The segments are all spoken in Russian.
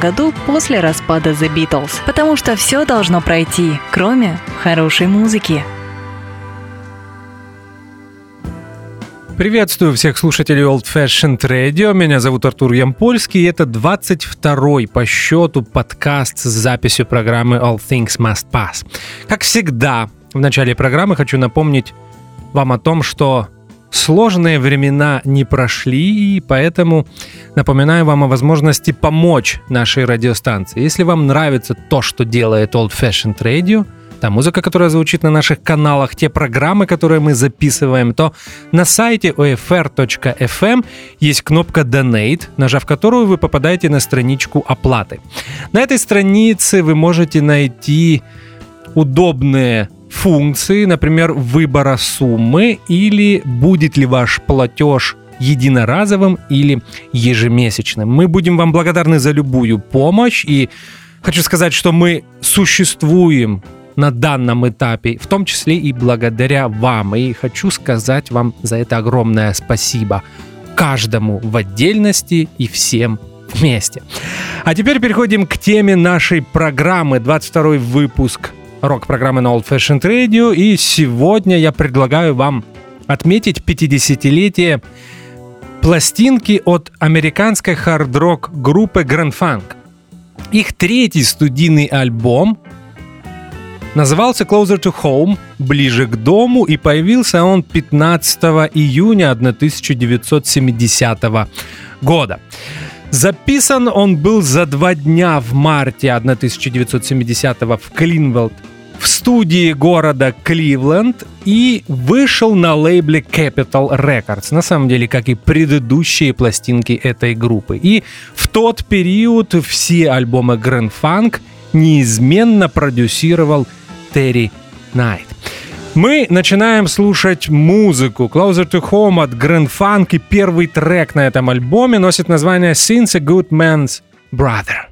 году после распада The Beatles. Потому что все должно пройти, кроме хорошей музыки. Приветствую всех слушателей Old Fashioned Radio. Меня зовут Артур Ямпольский. И это 22-й по счету подкаст с записью программы All Things Must Pass. Как всегда, в начале программы хочу напомнить вам о том, что Сложные времена не прошли, и поэтому напоминаю вам о возможности помочь нашей радиостанции. Если вам нравится то, что делает Old Fashioned Radio, та музыка, которая звучит на наших каналах, те программы, которые мы записываем, то на сайте OFR.FM есть кнопка Donate, нажав которую вы попадаете на страничку оплаты. На этой странице вы можете найти удобные функции, например, выбора суммы или будет ли ваш платеж единоразовым или ежемесячным. Мы будем вам благодарны за любую помощь и хочу сказать, что мы существуем на данном этапе, в том числе и благодаря вам. И хочу сказать вам за это огромное спасибо каждому в отдельности и всем вместе. А теперь переходим к теме нашей программы. 22 выпуск рок-программы на Old Fashioned Radio. И сегодня я предлагаю вам отметить 50-летие пластинки от американской хард-рок группы Grand Funk. Их третий студийный альбом назывался Closer to Home, ближе к дому, и появился он 15 июня 1970 года. Записан он был за два дня в марте 1970 в Клинвелд в студии города Кливленд и вышел на лейбле Capital Records, на самом деле, как и предыдущие пластинки этой группы. И в тот период все альбомы Grand Funk неизменно продюсировал Терри Найт. Мы начинаем слушать музыку. Closer to Home от Grand Funk и первый трек на этом альбоме носит название Since a Good Man's Brother.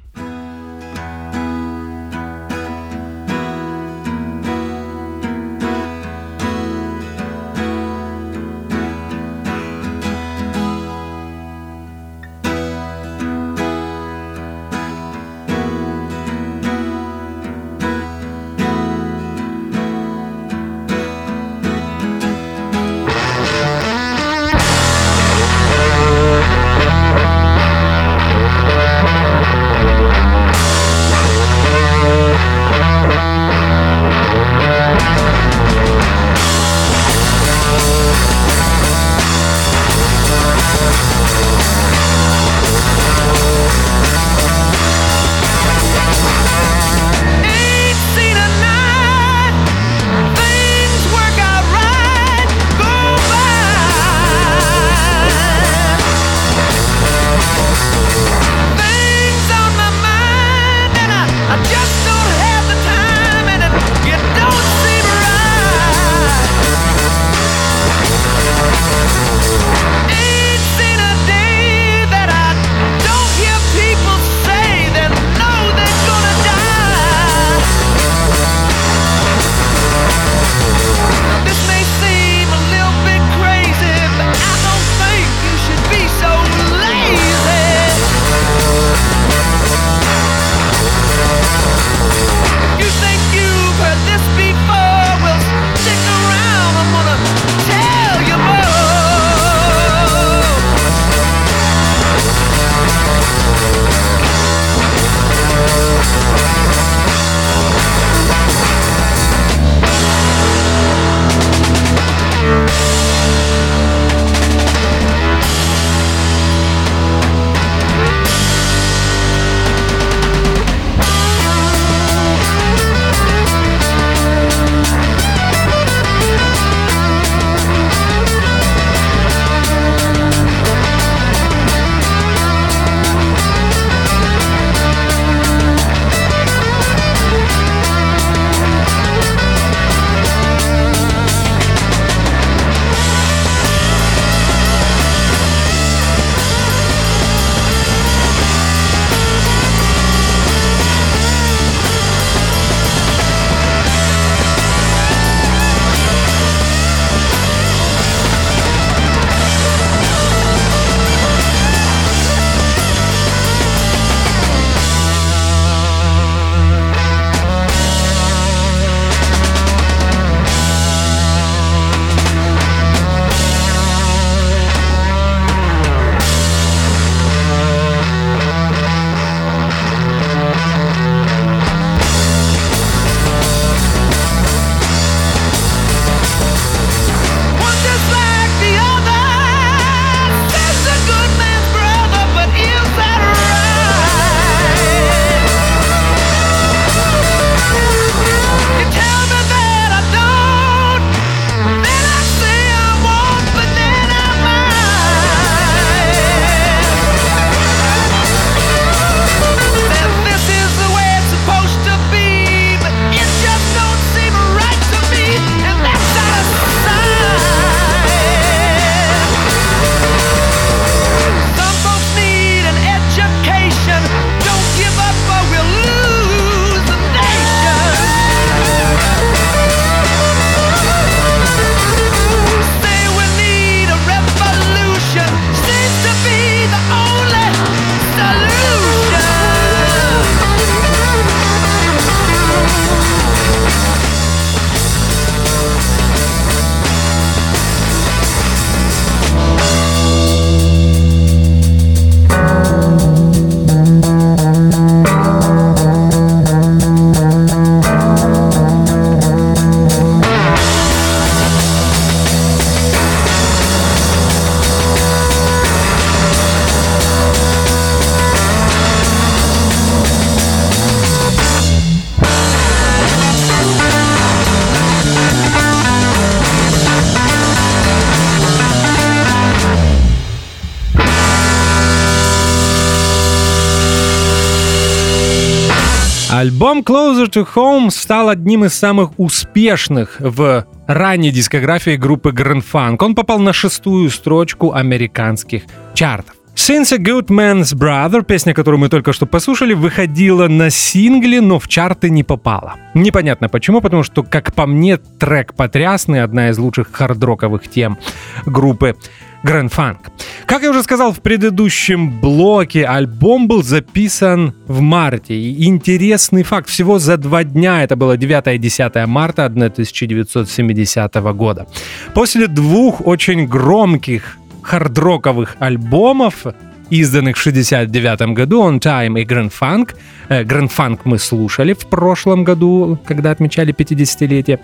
Альбом Closer to Home стал одним из самых успешных в ранней дискографии группы Grand Funk. Он попал на шестую строчку американских чартов. Since a Good Man's Brother, песня, которую мы только что послушали, выходила на сингле, но в чарты не попала. Непонятно почему, потому что, как по мне, трек потрясный, одна из лучших хардроковых тем группы Grand Funk. Как я уже сказал в предыдущем блоке, альбом был записан в марте. И интересный факт, всего за два дня, это было 9 и 10 марта 1970 года. После двух очень громких хардроковых альбомов, изданных в 69 году, On Time и Grand Funk. Э, Grand Funk мы слушали в прошлом году, когда отмечали 50-летие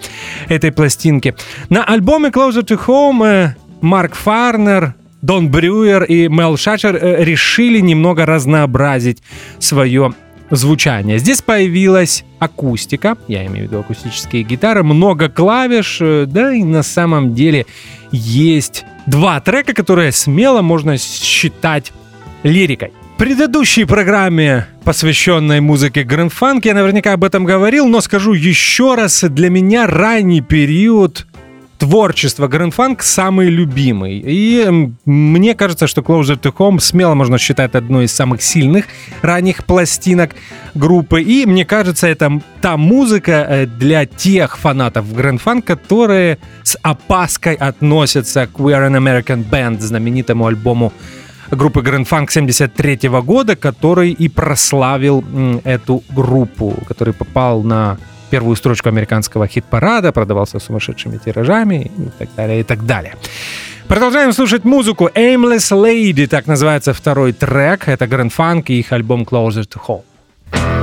этой пластинки. На альбоме Closer to Home э, Марк Фарнер, Дон Брюер и Мел Шачер э, решили немного разнообразить свое звучание. Здесь появилась акустика, я имею в виду акустические гитары, много клавиш, да и на самом деле есть два трека, которые смело можно считать лирикой. В предыдущей программе, посвященной музыке Grand Funk, я наверняка об этом говорил, но скажу еще раз, для меня ранний период Grand Funk самый любимый. И мне кажется, что Closer to Home смело можно считать одной из самых сильных ранних пластинок группы. И мне кажется, это та музыка э, для тех фанатов Funk, которые с опаской относятся к We Are an American Band, знаменитому альбому группы Grand Funk 73 года, который и прославил эту группу, который попал на первую строчку американского хит-парада, продавался сумасшедшими тиражами и так далее, и так далее. Продолжаем слушать музыку. Aimless Lady, так называется второй трек. Это Grand Funk и их альбом Closer to Home.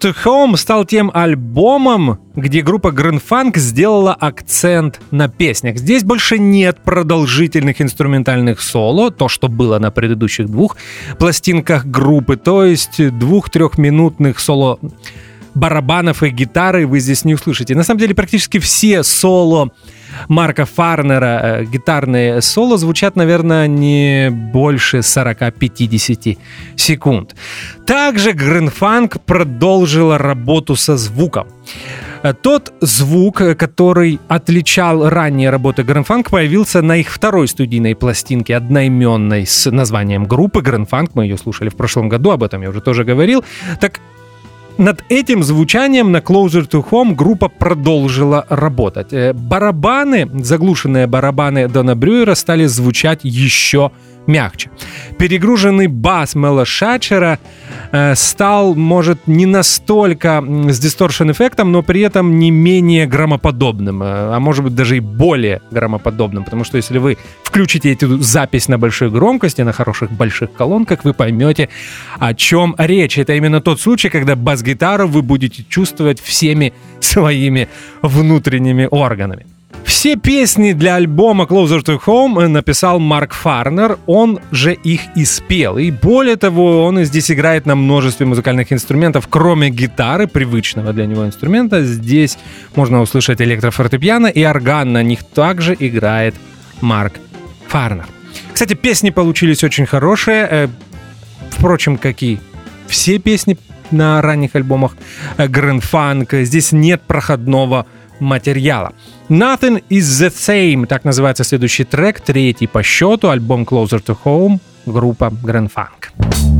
To Home стал тем альбомом, где группа Funk сделала акцент на песнях. Здесь больше нет продолжительных инструментальных соло, то, что было на предыдущих двух пластинках группы, то есть двух-трехминутных соло барабанов и гитары вы здесь не услышите. На самом деле практически все соло Марка Фарнера, э, гитарные соло звучат, наверное, не больше 40-50 секунд. Также Гринфанк продолжила работу со звуком. Э, тот звук, который отличал ранние работы Гринфанк, появился на их второй студийной пластинке, одноименной с названием группы Гринфанк. Мы ее слушали в прошлом году, об этом я уже тоже говорил. Так над этим звучанием на Closer to Home группа продолжила работать. Э, барабаны, заглушенные барабаны Дона Брюера стали звучать еще мягче. Перегруженный бас Мела Шачера э, стал, может, не настолько с дисторшн-эффектом, но при этом не менее громоподобным, э, а может быть даже и более громоподобным, потому что если вы включите эту запись на большой громкости, на хороших больших колонках, вы поймете, о чем речь. Это именно тот случай, когда бас-гитару вы будете чувствовать всеми своими внутренними органами. Все песни для альбома Closer to Home написал Марк Фарнер, он же их и спел. И более того, он здесь играет на множестве музыкальных инструментов, кроме гитары, привычного для него инструмента. Здесь можно услышать электрофортепиано и орган, на них также играет Марк Фарнер. Кстати, песни получились очень хорошие, э, впрочем, как и все песни на ранних альбомах Grand Funk. Здесь нет проходного материала. Nothing is the same, так называется следующий трек, третий по счету, альбом Closer to Home, группа Grand Funk.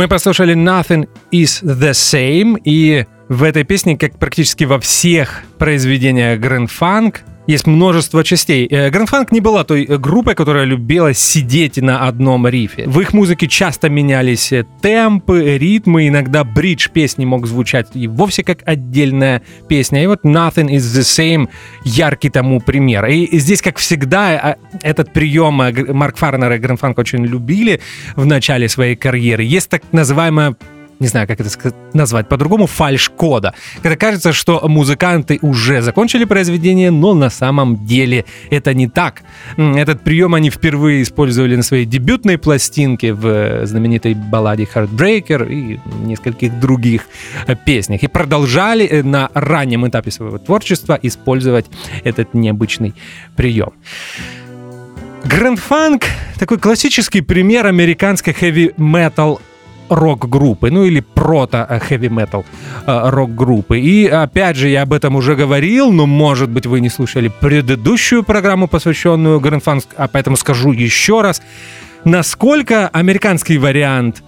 Мы послушали Nothing is the Same, и в этой песне, как практически во всех произведениях Grand Funk, есть множество частей. Grand Funk не была той группой, которая любила сидеть на одном рифе. В их музыке часто менялись темпы, ритмы, иногда бридж песни мог звучать и вовсе как отдельная песня. И вот Nothing is the Same яркий тому пример. И здесь, как всегда, этот прием Марк Фарнер и Funk очень любили в начале своей карьеры. Есть так называемая не знаю, как это назвать по-другому, фальш-кода. Когда кажется, что музыканты уже закончили произведение, но на самом деле это не так. Этот прием они впервые использовали на своей дебютной пластинке в э, знаменитой балладе Heartbreaker и нескольких других э, песнях. И продолжали э, на раннем этапе своего творчества использовать этот необычный прием. Grand Funk — такой классический пример американской хэви-метал рок-группы, ну или прото-хэви-метал э, рок-группы. И опять же, я об этом уже говорил, но, может быть, вы не слушали предыдущую программу, посвященную Funk, а поэтому скажу еще раз, насколько американский вариант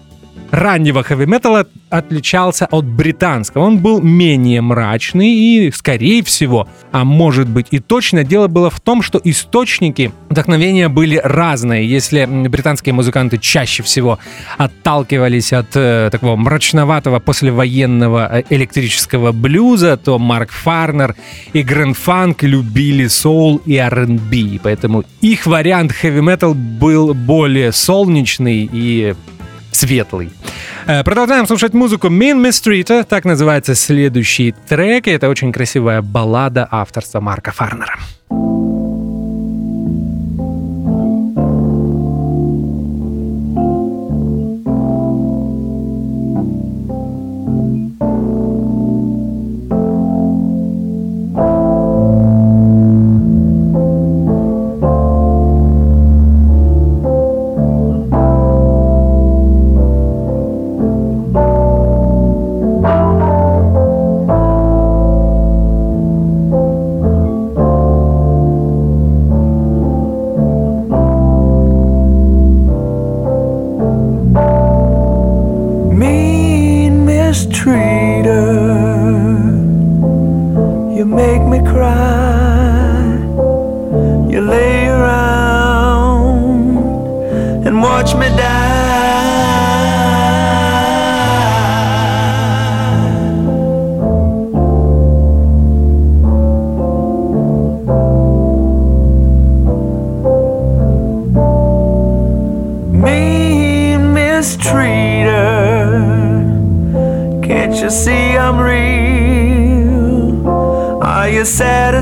раннего хэви-металла отличался от британского. Он был менее мрачный и, скорее всего, а может быть и точно, дело было в том, что источники вдохновения были разные. Если британские музыканты чаще всего отталкивались от э, такого мрачноватого послевоенного э, электрического блюза, то Марк Фарнер и Гранд Фанк любили соул и R&B, поэтому их вариант хэви-метал был более солнечный и светлый. Э, продолжаем слушать музыку Mean Mistreater, так называется следующий трек, и это очень красивая баллада авторства Марка Фарнера. hard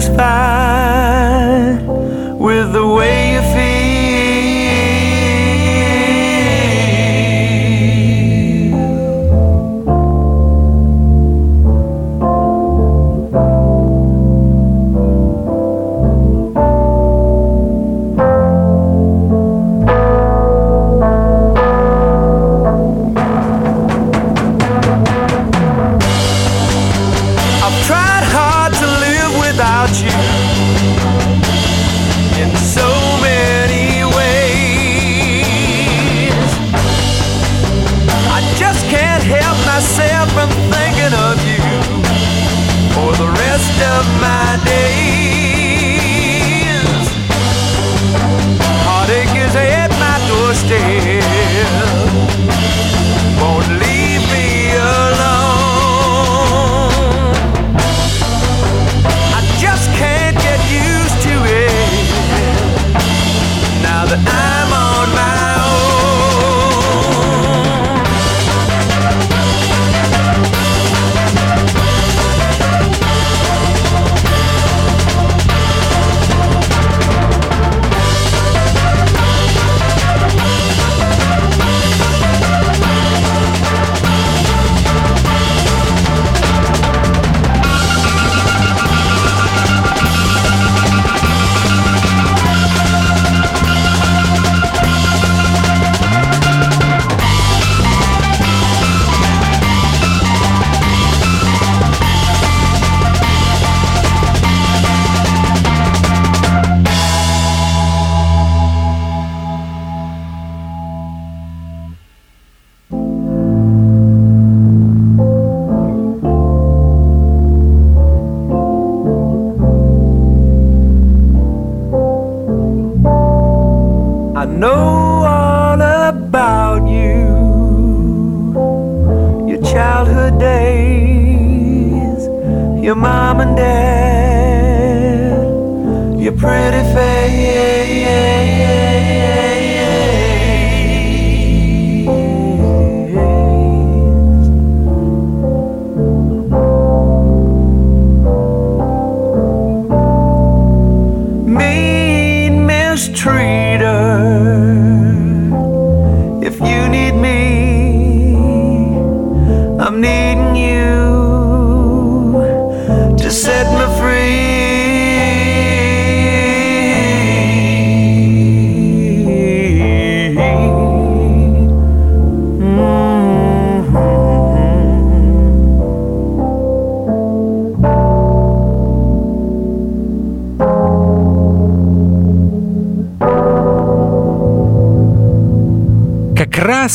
satisfied with the way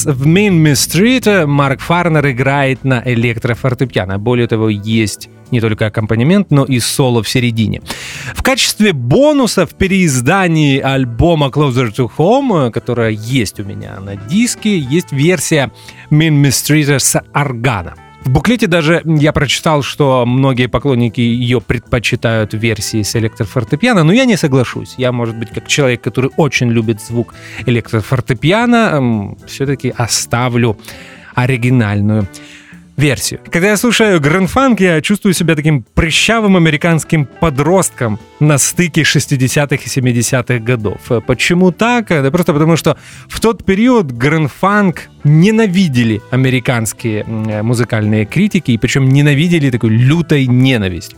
в Main Street Марк Фарнер играет на электрофортепиано. Более того, есть не только аккомпанемент, но и соло в середине. В качестве бонуса в переиздании альбома Closer to Home, которая есть у меня на диске, есть версия Main Street с органа. В буклете даже я прочитал, что многие поклонники ее предпочитают версии с электрофортепиано, но я не соглашусь. Я, может быть, как человек, который очень любит звук электрофортепиано, все-таки оставлю оригинальную версию. Когда я слушаю грандфанк, я чувствую себя таким прыщавым американским подростком на стыке 60-х и 70-х годов. Почему так? Да просто потому, что в тот период грандфанк ненавидели американские музыкальные критики, и причем ненавидели такой лютой ненависть.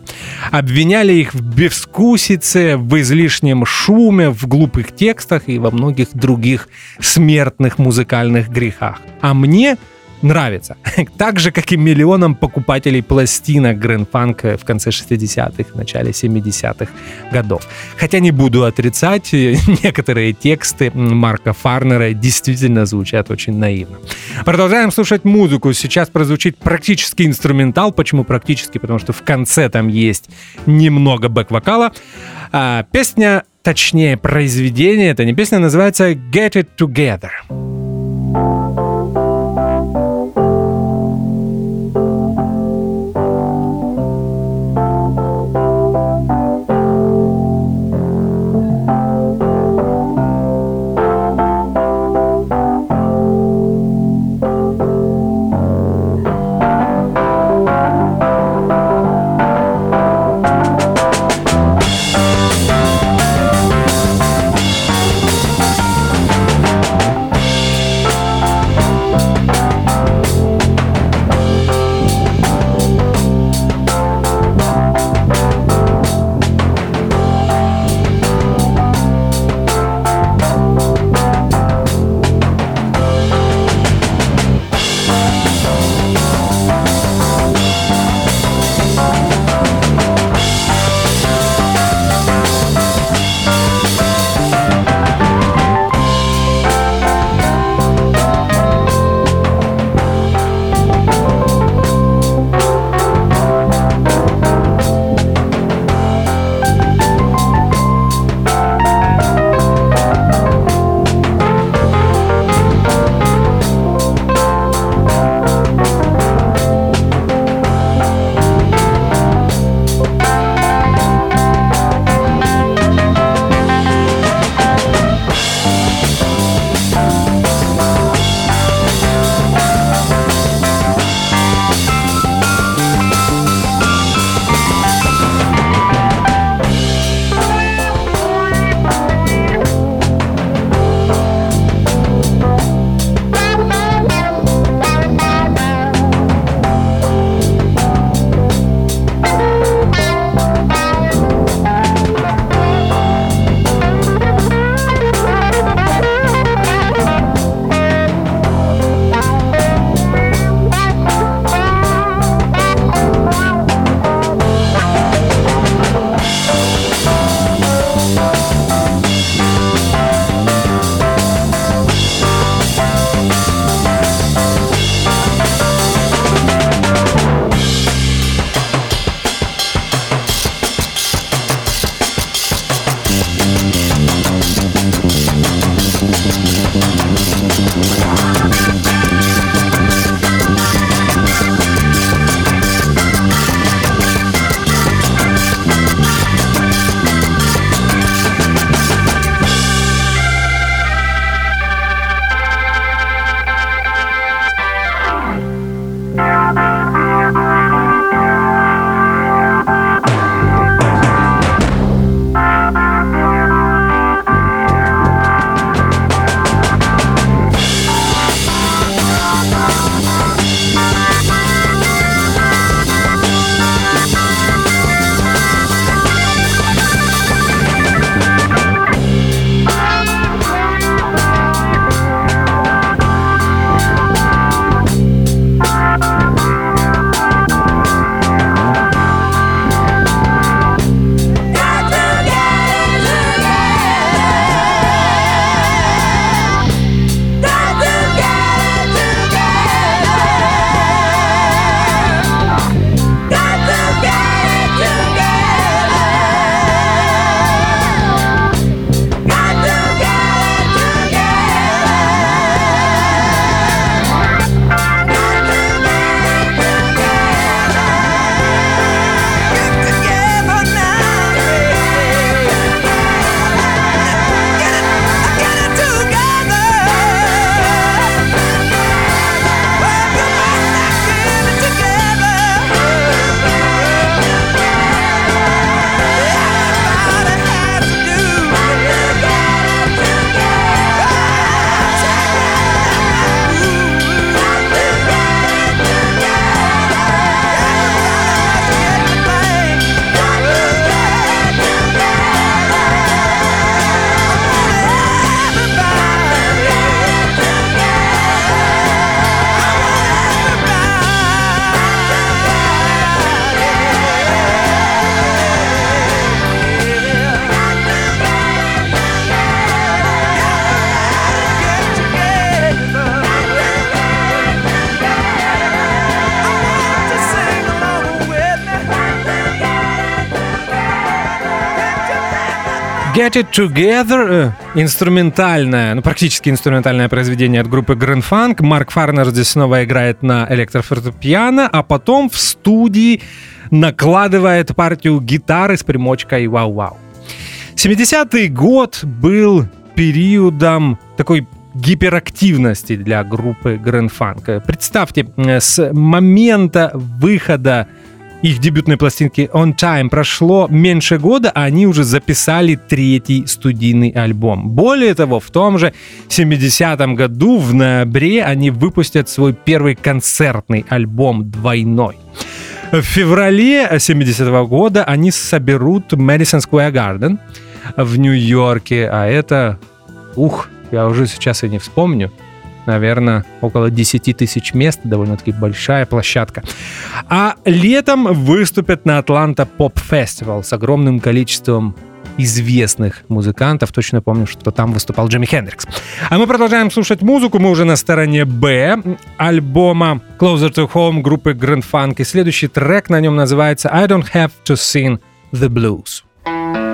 Обвиняли их в безвкусице, в излишнем шуме, в глупых текстах и во многих других смертных музыкальных грехах. А мне нравится. Так же, как и миллионам покупателей пластинок Funk в конце 60-х, начале 70-х годов. Хотя не буду отрицать, некоторые тексты Марка Фарнера действительно звучат очень наивно. Продолжаем слушать музыку. Сейчас прозвучит практически инструментал. Почему практически? Потому что в конце там есть немного бэк-вокала. А, песня, точнее произведение, это не песня, называется Get It Together. It Together — инструментальное, ну практически инструментальное произведение от группы Grand Funk. Марк Фарнер здесь снова играет на электрофортепиано, а потом в студии накладывает партию гитары с примочкой «Вау-вау». 70-й год был периодом такой гиперактивности для группы Grand Funk. Представьте, с момента выхода их дебютной пластинки On Time прошло меньше года, а они уже записали третий студийный альбом. Более того, в том же 70-м году, в ноябре, они выпустят свой первый концертный альбом «Двойной». В феврале 70-го года они соберут Madison Square Garden в Нью-Йорке, а это, ух, я уже сейчас и не вспомню, наверное, около 10 тысяч мест, довольно-таки большая площадка. А летом выступят на Атланта Поп Фестивал с огромным количеством известных музыкантов. Точно помню, что там выступал Джимми Хендрикс. А мы продолжаем слушать музыку. Мы уже на стороне Б альбома Closer to Home группы Grand Funk. И следующий трек на нем называется I Don't Have to Sing the Blues.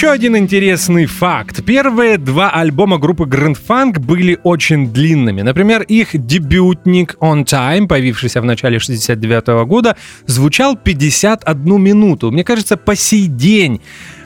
Еще один интересный факт. Первые два альбома группы Grand Funk были очень длинными. Например, их дебютник On Time, появившийся в начале 69 года, звучал 51 минуту. Мне кажется, по сей день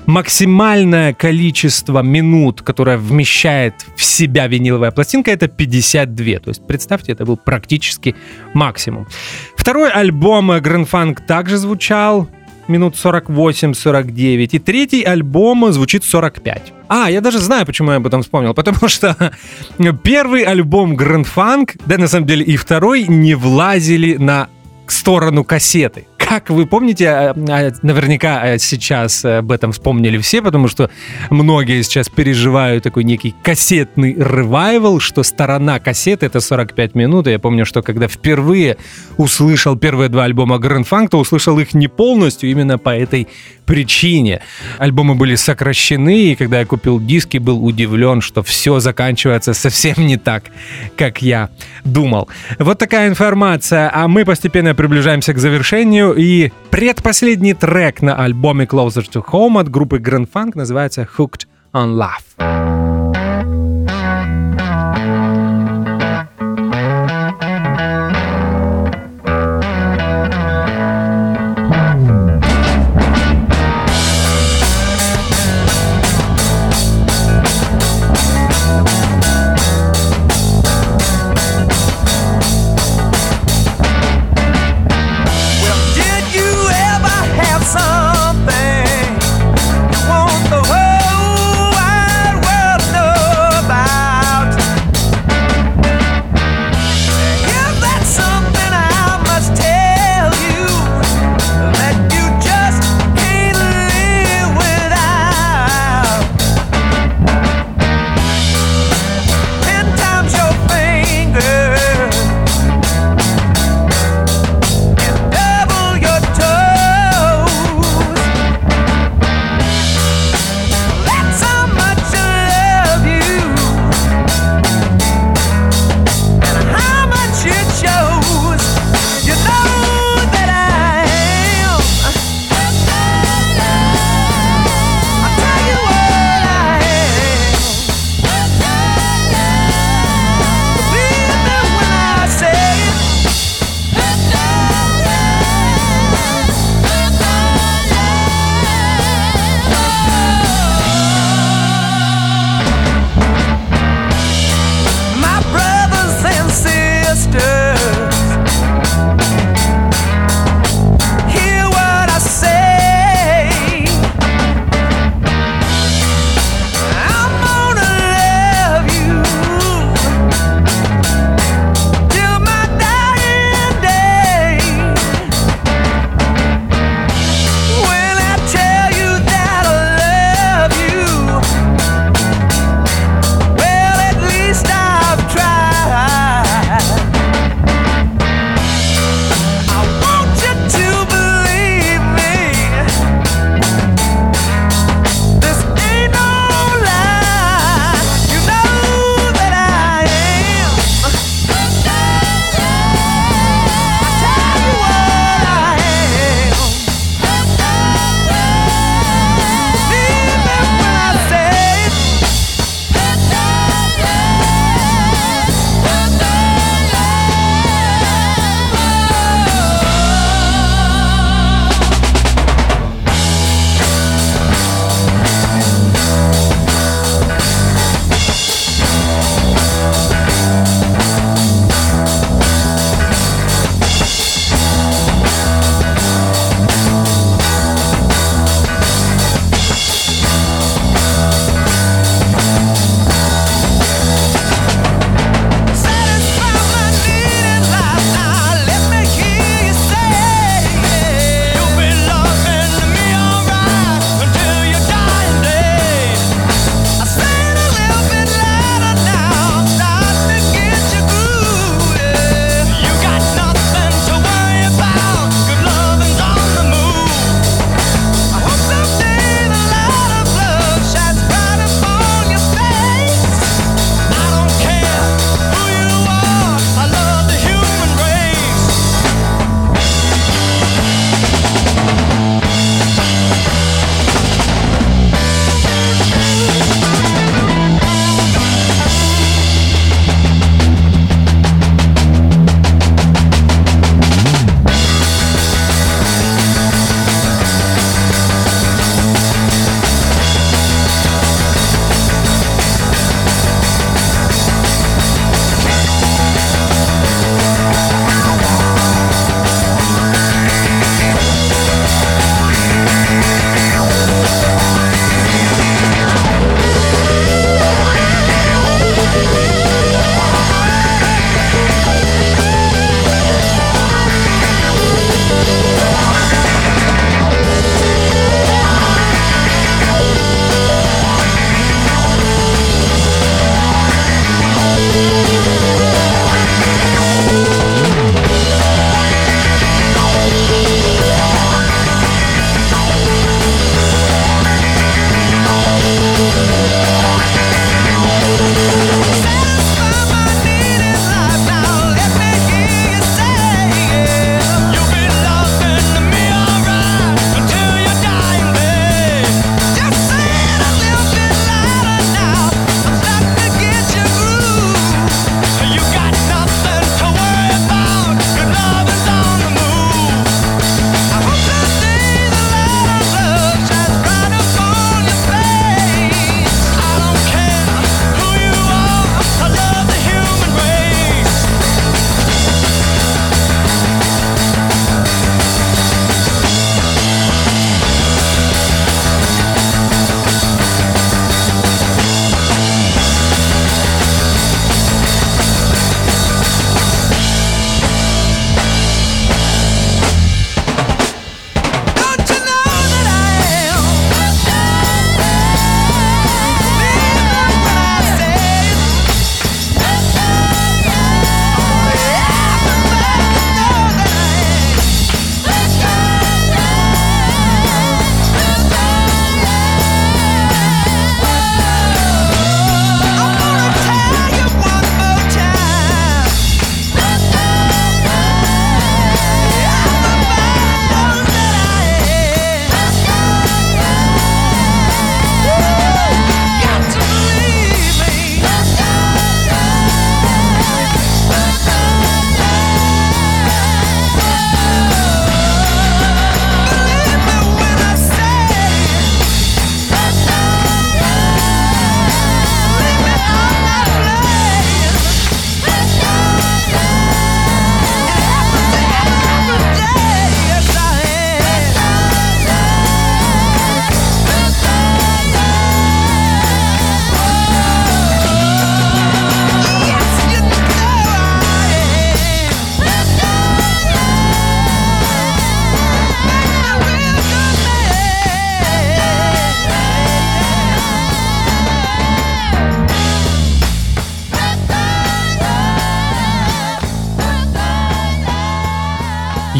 максимальное количество минут, которое вмещает в себя виниловая пластинка, это 52. То есть, представьте, это был практически максимум. Второй альбом Grand Funk также звучал минут 48-49, и третий альбом звучит 45. А, я даже знаю, почему я об этом вспомнил. Потому что первый альбом Grand Funk, да на самом деле и второй, не влазили на сторону кассеты как вы помните, а, а, наверняка а, сейчас об этом вспомнили все, потому что многие сейчас переживают такой некий кассетный ревайвал, что сторона кассеты — это 45 минут. И я помню, что когда впервые услышал первые два альбома Grand Funk, то услышал их не полностью именно по этой причине. Альбомы были сокращены, и когда я купил диски, был удивлен, что все заканчивается совсем не так, как я думал. Вот такая информация, а мы постепенно приближаемся к завершению, и предпоследний трек на альбоме Closer to Home от группы Grand Funk называется Hooked on Love.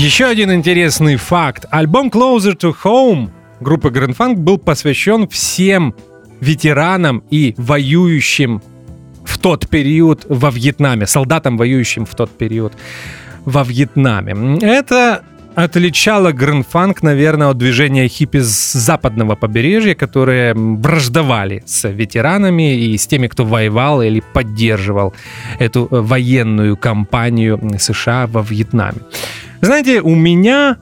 Еще один интересный факт. Альбом Closer to Home группы Grand Funk был посвящен всем ветеранам и воюющим в тот период во Вьетнаме, солдатам, воюющим в тот период во Вьетнаме. Это отличало гринфанк, наверное, от движения хиппи с западного побережья, которые враждовали с ветеранами и с теми, кто воевал или поддерживал эту военную кампанию США во Вьетнаме. Знаете, у меня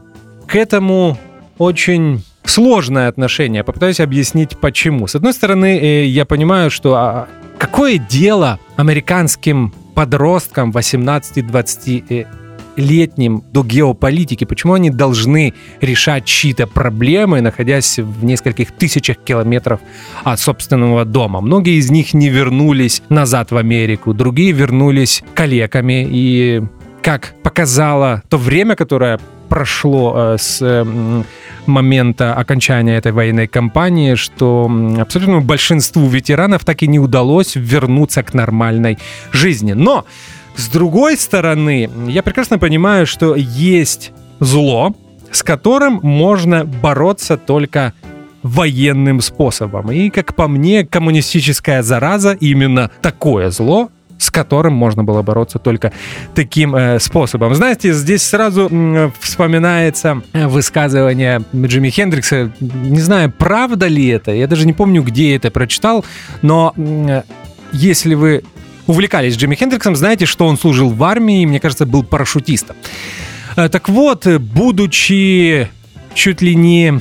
к этому очень сложное отношение. Попытаюсь объяснить, почему. С одной стороны, э, я понимаю, что а, какое дело американским подросткам 18-20 летним до геополитики, почему они должны решать чьи-то проблемы, находясь в нескольких тысячах километров от собственного дома. Многие из них не вернулись назад в Америку, другие вернулись калеками и как показало то время, которое прошло э, с момента окончания этой военной кампании, что абсолютно большинству ветеранов так и не удалось вернуться к нормальной жизни. Но, с другой стороны, я прекрасно понимаю, что есть зло, с которым можно бороться только военным способом. И, как по мне, коммунистическая зараза именно такое зло, с которым можно было бороться только таким э, способом. Знаете, здесь сразу э, вспоминается высказывание Джимми Хендрикса. Не знаю, правда ли это, я даже не помню, где это прочитал, но э, если вы увлекались Джимми Хендриксом, знаете, что он служил в армии, мне кажется, был парашютистом. Э, так вот, будучи чуть ли не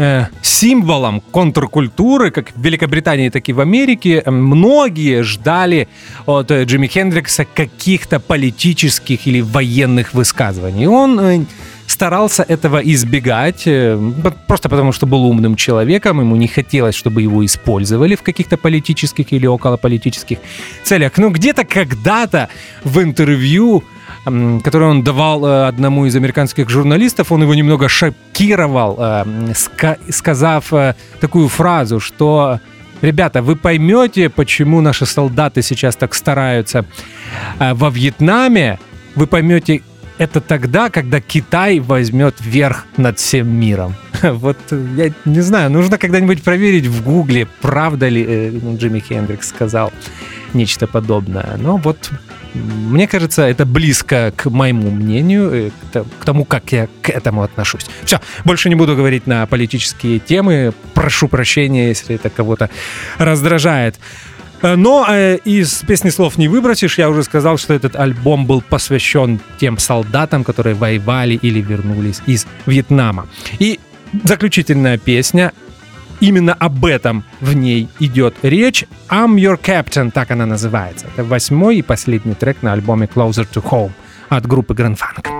э, символом контркультуры, как в Великобритании, так и в Америке, многие ждали от э, Джимми Хендрикса каких-то политических или военных высказываний. Он э, старался этого избегать, э, просто потому что был умным человеком, ему не хотелось, чтобы его использовали в каких-то политических или околополитических целях. Но где-то когда-то в интервью который он давал э, одному из американских журналистов, он его немного шокировал, э, сказав э, такую фразу, что Ребята, вы поймете, почему наши солдаты сейчас так стараются во Вьетнаме. Вы поймете это тогда, когда Китай возьмет верх над всем миром. Вот я не знаю, нужно когда-нибудь проверить в Гугле, правда ли Джимми Хендрикс сказал нечто подобное. Но вот мне кажется, это близко к моему мнению, э, к тому, как я к этому отношусь. Все, больше не буду говорить на политические темы. Прошу прощения, если это кого-то раздражает. Э, но э, из песни слов не выбросишь. Я уже сказал, что этот альбом был посвящен тем солдатам, которые воевали или вернулись из Вьетнама. И заключительная песня Именно об этом в ней идет речь. I'm Your Captain, так она называется. Это восьмой и последний трек на альбоме Closer to Home от группы Grand Funk.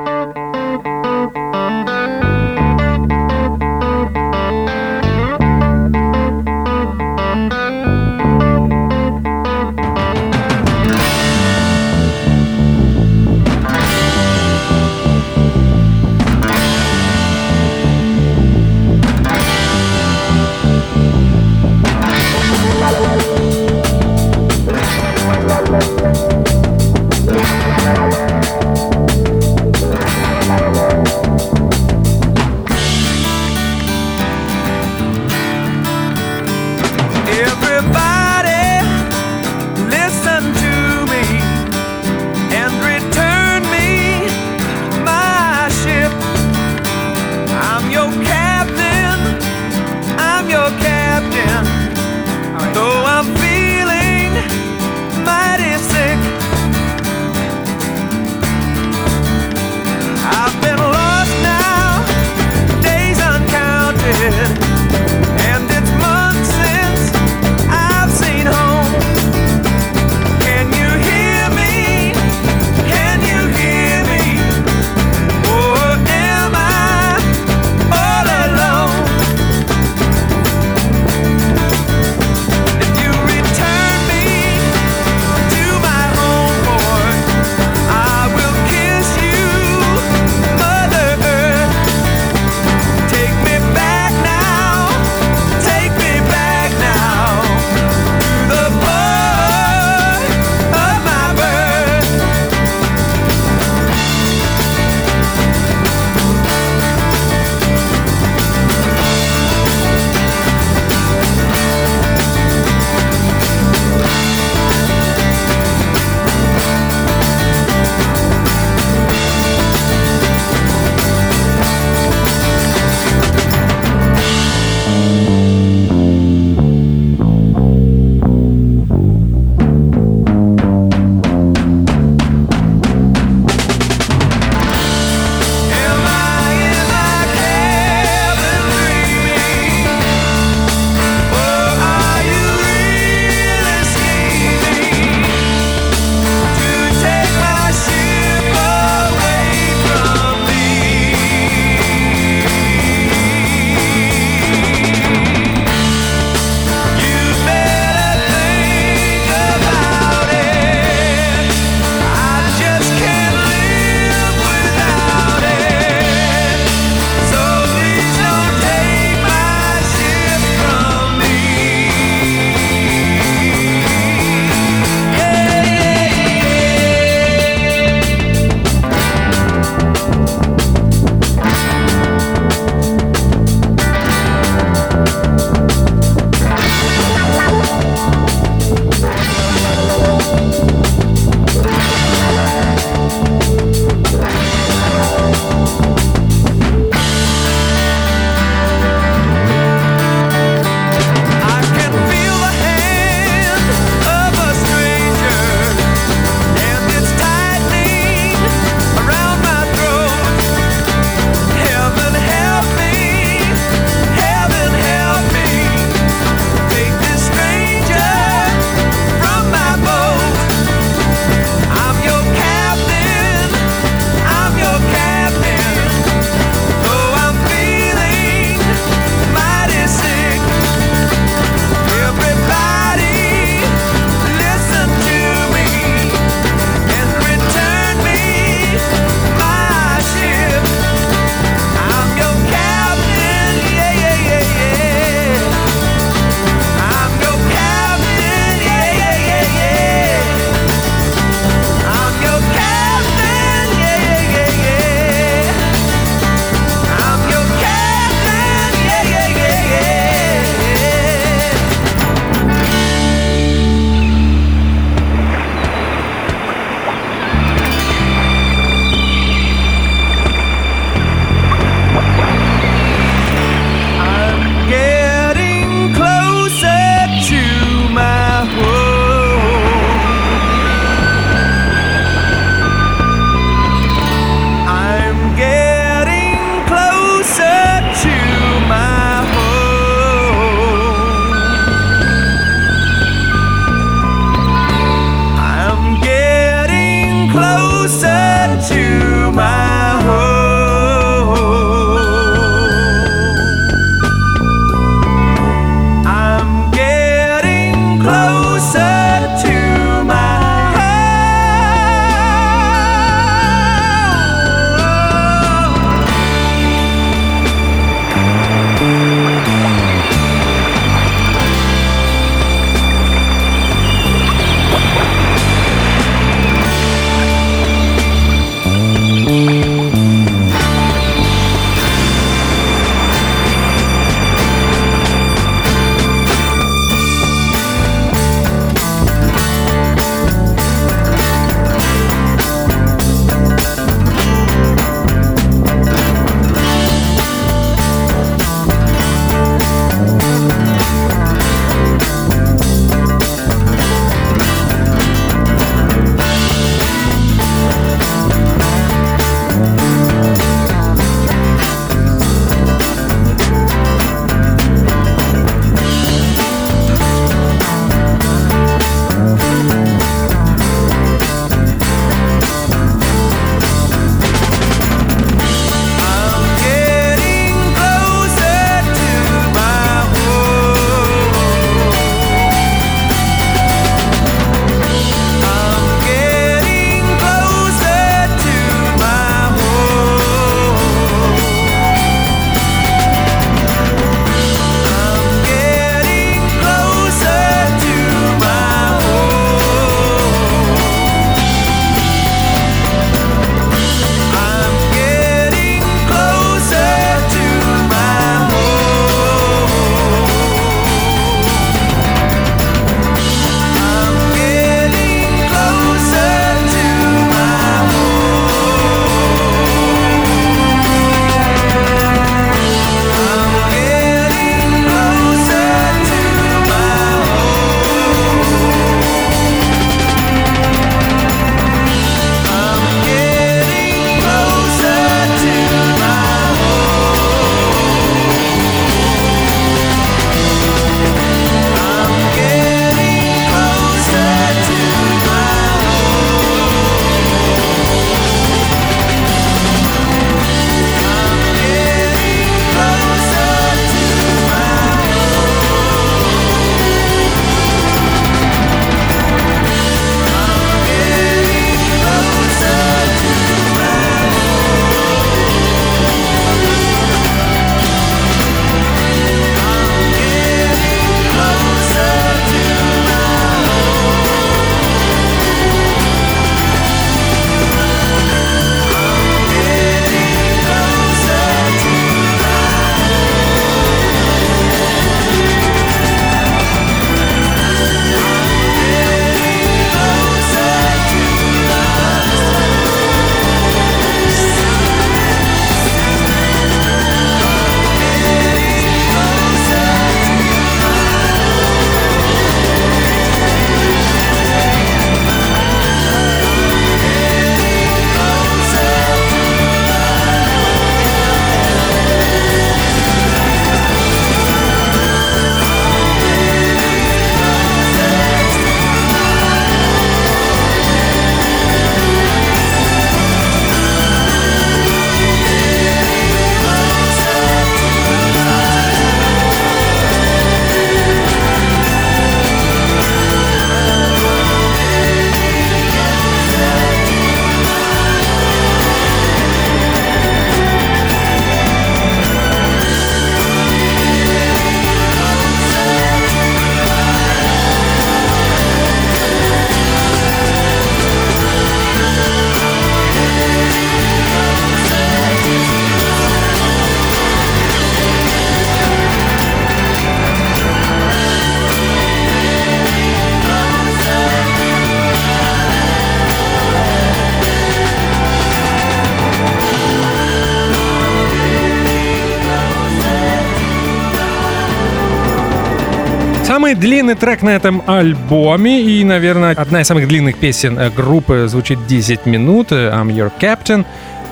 Длинный трек на этом альбоме и, наверное, одна из самых длинных песен э, группы звучит 10 минут. I'm Your Captain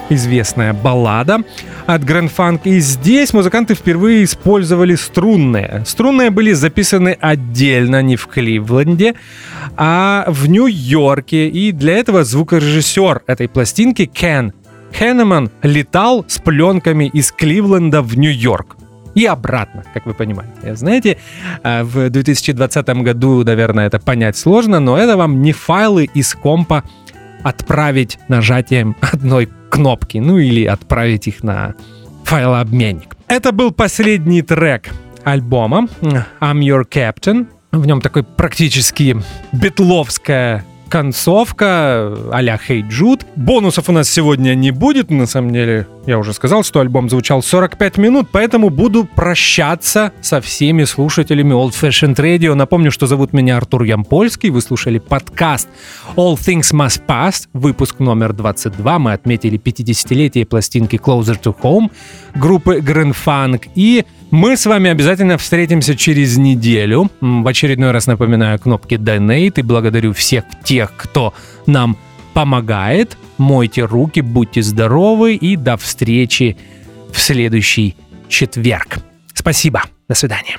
известная баллада от Grand Funk. И здесь музыканты впервые использовали струнные. Струнные были записаны отдельно, не в Кливленде, а в Нью-Йорке. И для этого звукорежиссер этой пластинки Кен Хеннеман летал с пленками из Кливленда в Нью-Йорк и обратно, как вы понимаете. Знаете, э, в 2020 году, наверное, это понять сложно, но это вам не файлы из компа отправить нажатием одной кнопки, ну или отправить их на файлообменник. Это был последний трек альбома I'm Your Captain. В нем такой практически битловская концовка а-ля Hey Jude. Бонусов у нас сегодня не будет, на самом деле. Я уже сказал, что альбом звучал 45 минут, поэтому буду прощаться со всеми слушателями Old Fashioned Radio. Напомню, что зовут меня Артур Ямпольский. Вы слушали подкаст All Things Must Pass, выпуск номер 22. Мы отметили 50-летие пластинки Closer to Home группы Grand Funk. И мы с вами обязательно встретимся через неделю. В очередной раз напоминаю кнопки Donate и благодарю всех тех, кто нам помогает. Мойте руки, будьте здоровы и до встречи в следующий четверг. Спасибо. До свидания.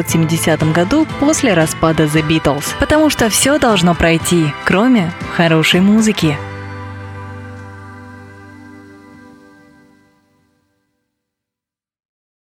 1970 году после распада The Beatles. Потому что все должно пройти, кроме хорошей музыки.